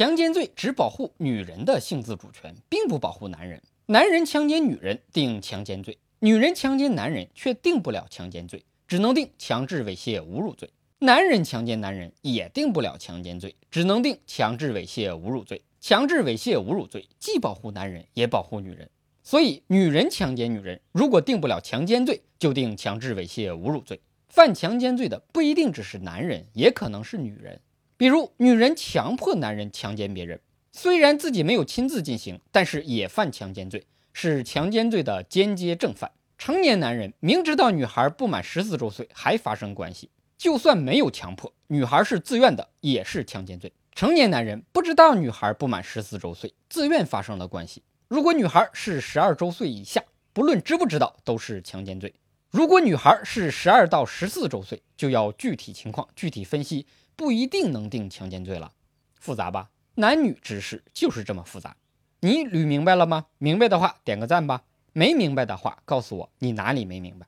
强奸罪只保护女人的性自主权，并不保护男人。男人强奸女人定强奸罪，女人强奸男人却定不了强奸罪，只能定强制猥亵侮辱罪。男人强奸男人也定不了强奸罪，只能定强制猥亵侮辱罪。强制猥亵侮辱罪既保护男人，也保护女人。所以，女人强奸女人，如果定不了强奸罪，就定强制猥亵侮辱罪。犯强奸罪的不一定只是男人，也可能是女人。比如，女人强迫男人强奸别人，虽然自己没有亲自进行，但是也犯强奸罪，是强奸罪的间接正犯。成年男人明知道女孩不满十四周岁还发生关系，就算没有强迫，女孩是自愿的，也是强奸罪。成年男人不知道女孩不满十四周岁，自愿发生了关系。如果女孩是十二周岁以下，不论知不知道，都是强奸罪。如果女孩是十二到十四周岁，就要具体情况具体分析，不一定能定强奸罪了。复杂吧？男女之事就是这么复杂。你捋明白了吗？明白的话点个赞吧。没明白的话告诉我你哪里没明白。